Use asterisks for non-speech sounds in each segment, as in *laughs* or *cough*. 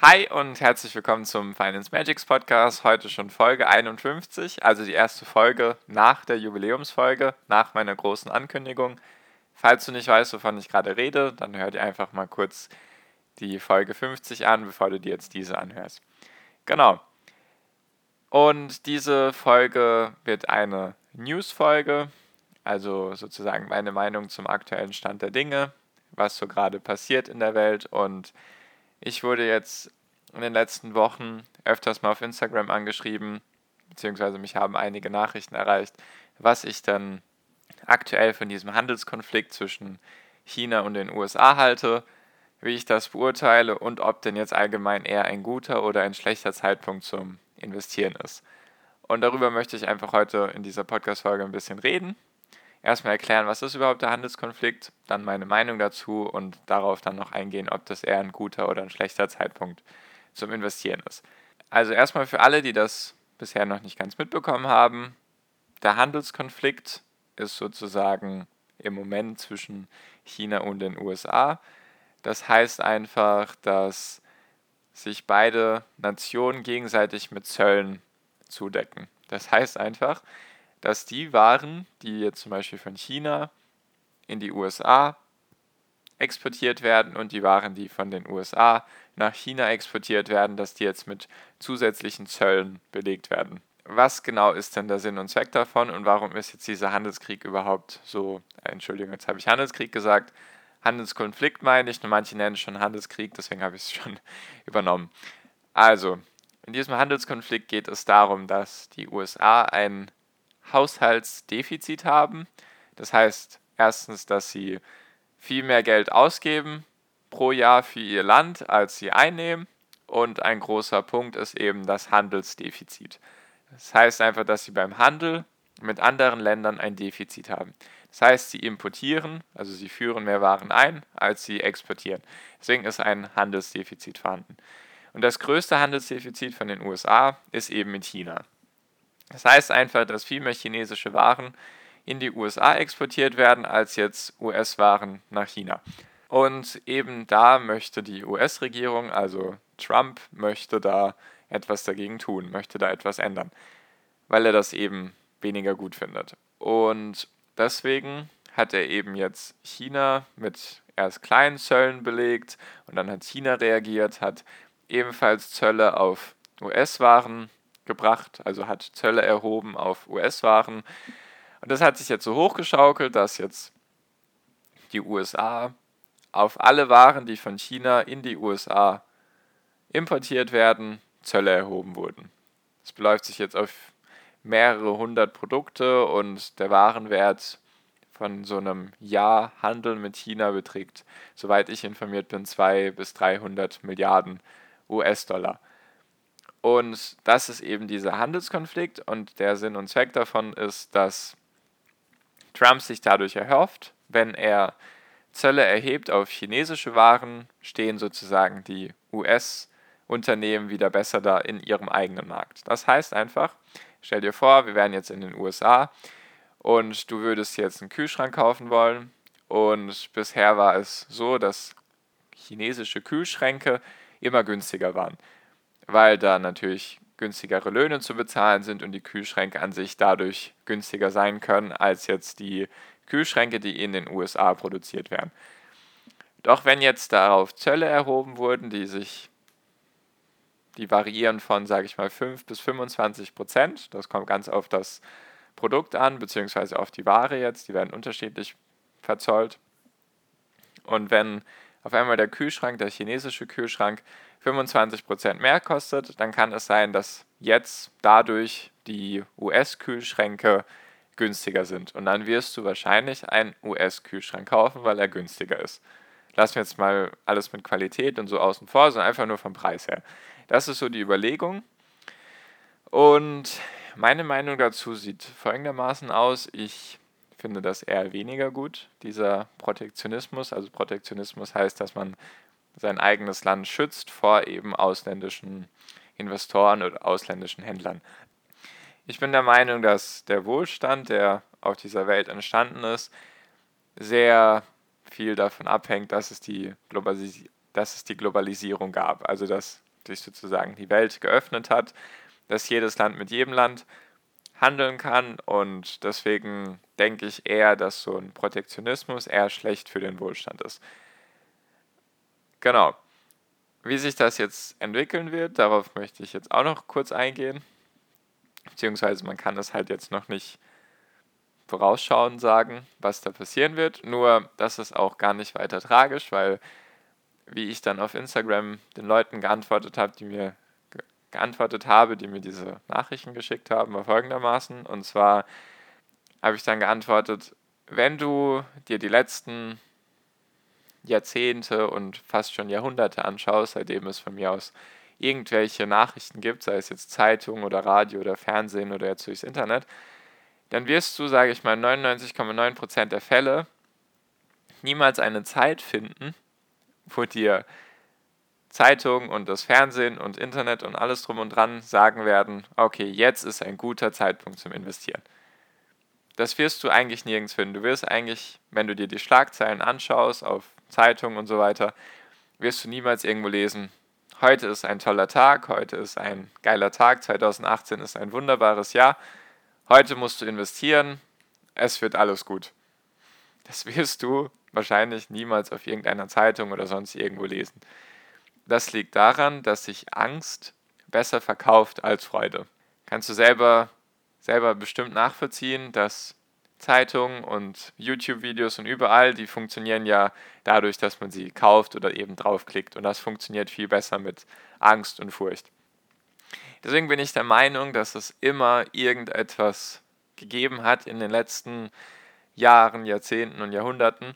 Hi und herzlich willkommen zum Finance Magics Podcast. Heute schon Folge 51, also die erste Folge nach der Jubiläumsfolge, nach meiner großen Ankündigung. Falls du nicht weißt, wovon ich gerade rede, dann hör dir einfach mal kurz die Folge 50 an, bevor du dir jetzt diese anhörst. Genau. Und diese Folge wird eine News-Folge, also sozusagen meine Meinung zum aktuellen Stand der Dinge, was so gerade passiert in der Welt und ich wurde jetzt in den letzten Wochen öfters mal auf Instagram angeschrieben, beziehungsweise mich haben einige Nachrichten erreicht, was ich dann aktuell von diesem Handelskonflikt zwischen China und den USA halte, wie ich das beurteile und ob denn jetzt allgemein eher ein guter oder ein schlechter Zeitpunkt zum Investieren ist. Und darüber möchte ich einfach heute in dieser Podcast-Folge ein bisschen reden erstmal erklären, was ist überhaupt der Handelskonflikt, dann meine Meinung dazu und darauf dann noch eingehen, ob das eher ein guter oder ein schlechter Zeitpunkt zum Investieren ist. Also erstmal für alle, die das bisher noch nicht ganz mitbekommen haben, der Handelskonflikt ist sozusagen im Moment zwischen China und den USA. Das heißt einfach, dass sich beide Nationen gegenseitig mit Zöllen zudecken. Das heißt einfach, dass die Waren, die jetzt zum Beispiel von China in die USA exportiert werden und die Waren, die von den USA nach China exportiert werden, dass die jetzt mit zusätzlichen Zöllen belegt werden. Was genau ist denn der Sinn und Zweck davon und warum ist jetzt dieser Handelskrieg überhaupt so, Entschuldigung, jetzt habe ich Handelskrieg gesagt, Handelskonflikt meine ich, nur manche nennen es schon Handelskrieg, deswegen habe ich es *laughs* schon übernommen. Also, in diesem Handelskonflikt geht es darum, dass die USA ein Haushaltsdefizit haben. Das heißt erstens, dass sie viel mehr Geld ausgeben pro Jahr für ihr Land, als sie einnehmen. Und ein großer Punkt ist eben das Handelsdefizit. Das heißt einfach, dass sie beim Handel mit anderen Ländern ein Defizit haben. Das heißt, sie importieren, also sie führen mehr Waren ein, als sie exportieren. Deswegen ist ein Handelsdefizit vorhanden. Und das größte Handelsdefizit von den USA ist eben mit China. Das heißt einfach, dass viel mehr chinesische Waren in die USA exportiert werden, als jetzt US-Waren nach China. Und eben da möchte die US-Regierung, also Trump, möchte da etwas dagegen tun, möchte da etwas ändern, weil er das eben weniger gut findet. Und deswegen hat er eben jetzt China mit erst kleinen Zöllen belegt und dann hat China reagiert, hat ebenfalls Zölle auf US-Waren gebracht, also hat Zölle erhoben auf US-Waren. Und das hat sich jetzt so hochgeschaukelt, dass jetzt die USA auf alle Waren, die von China in die USA importiert werden, Zölle erhoben wurden. Das beläuft sich jetzt auf mehrere hundert Produkte und der Warenwert von so einem Jahr Handel mit China beträgt, soweit ich informiert bin, 200 bis 300 Milliarden US-Dollar. Und das ist eben dieser Handelskonflikt. Und der Sinn und Zweck davon ist, dass Trump sich dadurch erhofft, wenn er Zölle erhebt auf chinesische Waren, stehen sozusagen die US-Unternehmen wieder besser da in ihrem eigenen Markt. Das heißt einfach, stell dir vor, wir wären jetzt in den USA und du würdest jetzt einen Kühlschrank kaufen wollen. Und bisher war es so, dass chinesische Kühlschränke immer günstiger waren weil da natürlich günstigere Löhne zu bezahlen sind und die Kühlschränke an sich dadurch günstiger sein können als jetzt die Kühlschränke, die in den USA produziert werden. Doch wenn jetzt darauf Zölle erhoben wurden, die sich die variieren von, sage ich mal, 5 bis 25 Prozent, das kommt ganz auf das Produkt an, beziehungsweise auf die Ware jetzt, die werden unterschiedlich verzollt. Und wenn auf einmal der Kühlschrank, der chinesische Kühlschrank, 25% mehr kostet, dann kann es sein, dass jetzt dadurch die US-Kühlschränke günstiger sind. Und dann wirst du wahrscheinlich einen US-Kühlschrank kaufen, weil er günstiger ist. lassen wir jetzt mal alles mit Qualität und so außen vor, sondern einfach nur vom Preis her. Das ist so die Überlegung. Und meine Meinung dazu sieht folgendermaßen aus. Ich finde das eher weniger gut, dieser Protektionismus. Also Protektionismus heißt, dass man sein eigenes Land schützt vor eben ausländischen Investoren oder ausländischen Händlern. Ich bin der Meinung, dass der Wohlstand, der auf dieser Welt entstanden ist, sehr viel davon abhängt, dass es die, Globalis dass es die Globalisierung gab. Also dass sich sozusagen die Welt geöffnet hat, dass jedes Land mit jedem Land handeln kann und deswegen denke ich eher, dass so ein Protektionismus eher schlecht für den Wohlstand ist. Genau. Wie sich das jetzt entwickeln wird, darauf möchte ich jetzt auch noch kurz eingehen. Beziehungsweise man kann es halt jetzt noch nicht vorausschauend sagen, was da passieren wird. Nur, das ist auch gar nicht weiter tragisch, weil, wie ich dann auf Instagram den Leuten geantwortet habe, die mir geantwortet habe, die mir diese Nachrichten geschickt haben, war folgendermaßen. Und zwar habe ich dann geantwortet, wenn du dir die letzten Jahrzehnte und fast schon Jahrhunderte anschaust, seitdem es von mir aus irgendwelche Nachrichten gibt, sei es jetzt Zeitung oder Radio oder Fernsehen oder jetzt durchs Internet, dann wirst du, sage ich mal, 99,9% der Fälle niemals eine Zeit finden, wo dir Zeitung und das Fernsehen und Internet und alles drum und dran sagen werden, okay, jetzt ist ein guter Zeitpunkt zum Investieren. Das wirst du eigentlich nirgends finden. Du wirst eigentlich, wenn du dir die Schlagzeilen anschaust auf Zeitungen und so weiter, wirst du niemals irgendwo lesen, heute ist ein toller Tag, heute ist ein geiler Tag, 2018 ist ein wunderbares Jahr, heute musst du investieren, es wird alles gut. Das wirst du wahrscheinlich niemals auf irgendeiner Zeitung oder sonst irgendwo lesen. Das liegt daran, dass sich Angst besser verkauft als Freude. Kannst du selber, selber bestimmt nachvollziehen, dass Zeitungen und YouTube-Videos und überall, die funktionieren ja dadurch, dass man sie kauft oder eben draufklickt. Und das funktioniert viel besser mit Angst und Furcht. Deswegen bin ich der Meinung, dass es immer irgendetwas gegeben hat in den letzten Jahren, Jahrzehnten und Jahrhunderten,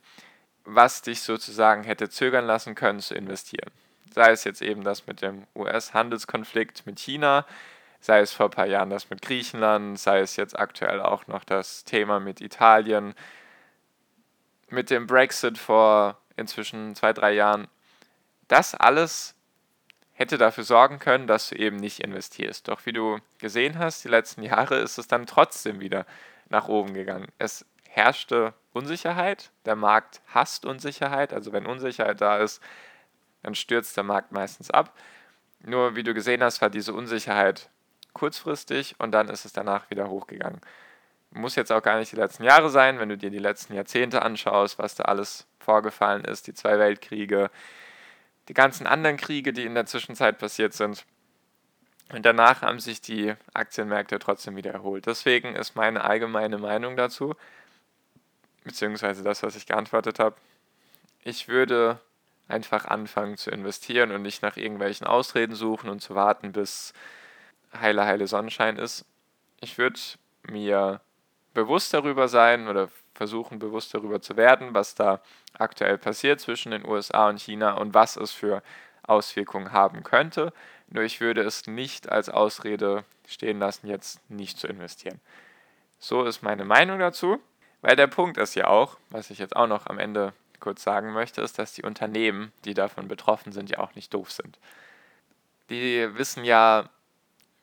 was dich sozusagen hätte zögern lassen können zu investieren sei es jetzt eben das mit dem US-Handelskonflikt mit China, sei es vor ein paar Jahren das mit Griechenland, sei es jetzt aktuell auch noch das Thema mit Italien, mit dem Brexit vor inzwischen zwei, drei Jahren. Das alles hätte dafür sorgen können, dass du eben nicht investierst. Doch wie du gesehen hast, die letzten Jahre ist es dann trotzdem wieder nach oben gegangen. Es herrschte Unsicherheit, der Markt hasst Unsicherheit, also wenn Unsicherheit da ist, dann stürzt der Markt meistens ab. Nur wie du gesehen hast, war diese Unsicherheit kurzfristig und dann ist es danach wieder hochgegangen. Muss jetzt auch gar nicht die letzten Jahre sein, wenn du dir die letzten Jahrzehnte anschaust, was da alles vorgefallen ist, die zwei Weltkriege, die ganzen anderen Kriege, die in der Zwischenzeit passiert sind. Und danach haben sich die Aktienmärkte trotzdem wieder erholt. Deswegen ist meine allgemeine Meinung dazu, beziehungsweise das, was ich geantwortet habe, ich würde einfach anfangen zu investieren und nicht nach irgendwelchen Ausreden suchen und zu warten, bis heile, heile Sonnenschein ist. Ich würde mir bewusst darüber sein oder versuchen, bewusst darüber zu werden, was da aktuell passiert zwischen den USA und China und was es für Auswirkungen haben könnte. Nur ich würde es nicht als Ausrede stehen lassen, jetzt nicht zu investieren. So ist meine Meinung dazu, weil der Punkt ist ja auch, was ich jetzt auch noch am Ende kurz sagen möchte, ist, dass die Unternehmen, die davon betroffen sind, ja auch nicht doof sind. Die wissen ja,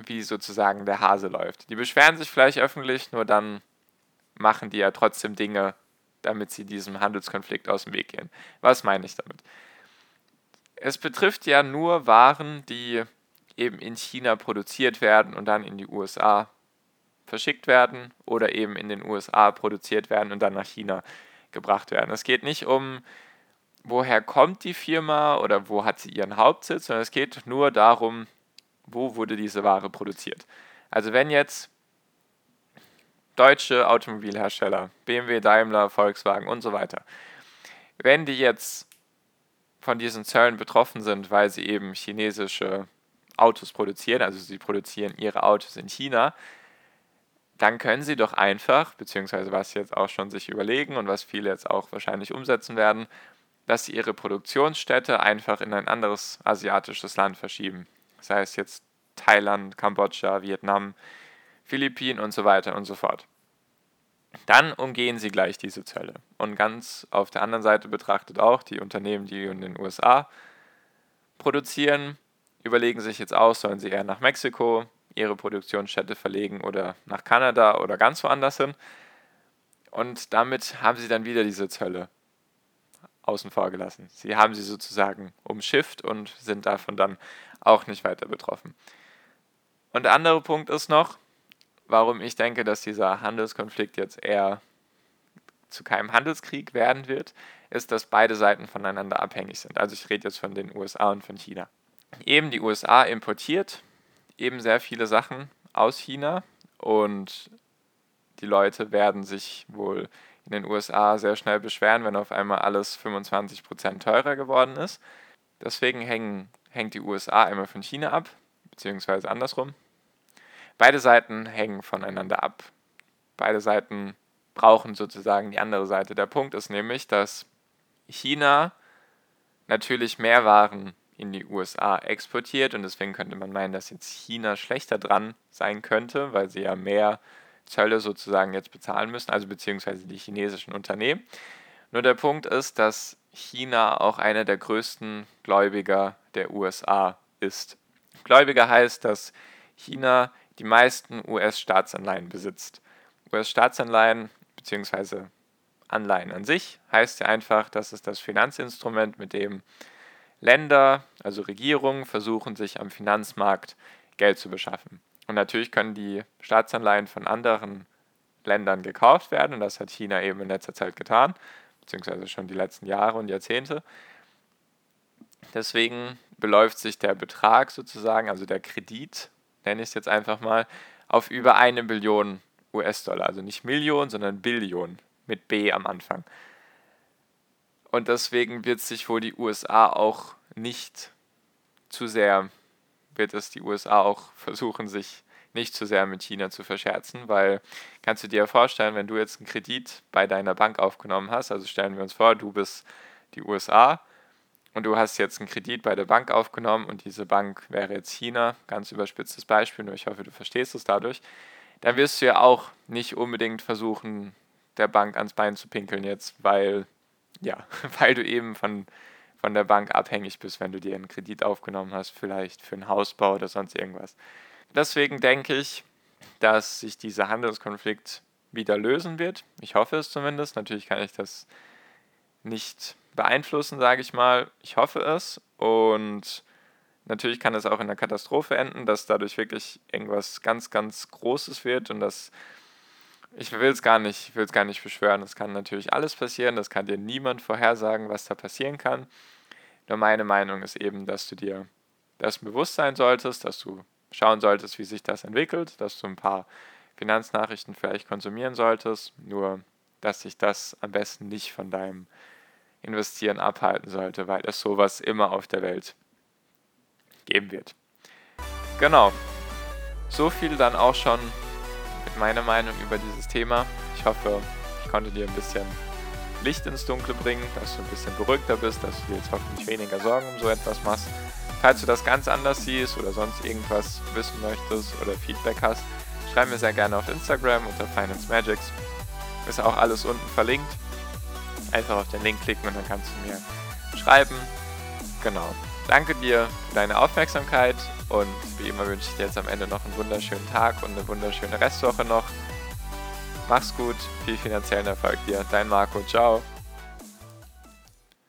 wie sozusagen der Hase läuft. Die beschweren sich vielleicht öffentlich, nur dann machen die ja trotzdem Dinge, damit sie diesem Handelskonflikt aus dem Weg gehen. Was meine ich damit? Es betrifft ja nur Waren, die eben in China produziert werden und dann in die USA verschickt werden oder eben in den USA produziert werden und dann nach China gebracht werden. Es geht nicht um, woher kommt die Firma oder wo hat sie ihren Hauptsitz, sondern es geht nur darum, wo wurde diese Ware produziert. Also wenn jetzt deutsche Automobilhersteller, BMW, Daimler, Volkswagen und so weiter, wenn die jetzt von diesen Zöllen betroffen sind, weil sie eben chinesische Autos produzieren, also sie produzieren ihre Autos in China, dann können sie doch einfach, beziehungsweise was sie jetzt auch schon sich überlegen und was viele jetzt auch wahrscheinlich umsetzen werden, dass sie ihre Produktionsstätte einfach in ein anderes asiatisches Land verschieben. Sei es jetzt Thailand, Kambodscha, Vietnam, Philippinen und so weiter und so fort. Dann umgehen sie gleich diese Zölle. Und ganz auf der anderen Seite betrachtet auch die Unternehmen, die in den USA produzieren, überlegen sich jetzt aus, sollen sie eher nach Mexiko ihre Produktionsstätte verlegen oder nach Kanada oder ganz woanders hin. Und damit haben sie dann wieder diese Zölle außen vor gelassen. Sie haben sie sozusagen umschifft und sind davon dann auch nicht weiter betroffen. Und der andere Punkt ist noch, warum ich denke, dass dieser Handelskonflikt jetzt eher zu keinem Handelskrieg werden wird, ist, dass beide Seiten voneinander abhängig sind. Also ich rede jetzt von den USA und von China. Eben die USA importiert eben sehr viele Sachen aus China und die Leute werden sich wohl in den USA sehr schnell beschweren, wenn auf einmal alles 25% teurer geworden ist. Deswegen hängen, hängt die USA immer von China ab, beziehungsweise andersrum. Beide Seiten hängen voneinander ab. Beide Seiten brauchen sozusagen die andere Seite. Der Punkt ist nämlich, dass China natürlich mehr Waren in die USA exportiert und deswegen könnte man meinen, dass jetzt China schlechter dran sein könnte, weil sie ja mehr Zölle sozusagen jetzt bezahlen müssen, also beziehungsweise die chinesischen Unternehmen. Nur der Punkt ist, dass China auch einer der größten Gläubiger der USA ist. Gläubiger heißt, dass China die meisten US-Staatsanleihen besitzt. US-Staatsanleihen beziehungsweise Anleihen an sich heißt ja einfach, dass es das Finanzinstrument, mit dem Länder, also Regierungen, versuchen sich am Finanzmarkt Geld zu beschaffen. Und natürlich können die Staatsanleihen von anderen Ländern gekauft werden und das hat China eben in letzter Zeit getan, beziehungsweise schon die letzten Jahre und Jahrzehnte. Deswegen beläuft sich der Betrag sozusagen, also der Kredit, nenne ich es jetzt einfach mal, auf über eine Billion US-Dollar. Also nicht Million, sondern Billion mit B am Anfang. Und deswegen wird sich wohl die USA auch nicht zu sehr wird es die USA auch versuchen, sich nicht zu sehr mit China zu verscherzen, weil kannst du dir vorstellen, wenn du jetzt einen Kredit bei deiner Bank aufgenommen hast, also stellen wir uns vor, du bist die USA und du hast jetzt einen Kredit bei der Bank aufgenommen und diese Bank wäre jetzt China, ganz überspitztes Beispiel, nur ich hoffe, du verstehst es dadurch, dann wirst du ja auch nicht unbedingt versuchen, der Bank ans Bein zu pinkeln jetzt, weil, ja, *laughs* weil du eben von von der Bank abhängig bist, wenn du dir einen Kredit aufgenommen hast, vielleicht für einen Hausbau oder sonst irgendwas. Deswegen denke ich, dass sich dieser Handelskonflikt wieder lösen wird. Ich hoffe es zumindest. Natürlich kann ich das nicht beeinflussen, sage ich mal. Ich hoffe es. Und natürlich kann es auch in einer Katastrophe enden, dass dadurch wirklich irgendwas ganz, ganz Großes wird und das ich will es gar nicht, ich will es gar nicht beschwören. Es kann natürlich alles passieren, das kann dir niemand vorhersagen, was da passieren kann. Nur meine Meinung ist eben, dass du dir das bewusst sein solltest, dass du schauen solltest, wie sich das entwickelt, dass du ein paar Finanznachrichten vielleicht konsumieren solltest, nur dass sich das am besten nicht von deinem Investieren abhalten sollte, weil es sowas immer auf der Welt geben wird. Genau. So viel dann auch schon meine Meinung über dieses Thema. Ich hoffe, ich konnte dir ein bisschen Licht ins Dunkle bringen, dass du ein bisschen beruhigter bist, dass du dir jetzt hoffentlich weniger Sorgen um so etwas machst. Falls du das ganz anders siehst oder sonst irgendwas wissen möchtest oder Feedback hast, schreib mir sehr gerne auf Instagram unter Finance Magics. Ist auch alles unten verlinkt. Einfach auf den Link klicken und dann kannst du mir schreiben. Genau. Danke dir für deine Aufmerksamkeit und wie immer wünsche ich dir jetzt am Ende noch einen wunderschönen Tag und eine wunderschöne Restwoche noch. Mach's gut, viel finanziellen Erfolg dir. Dein Marco, ciao.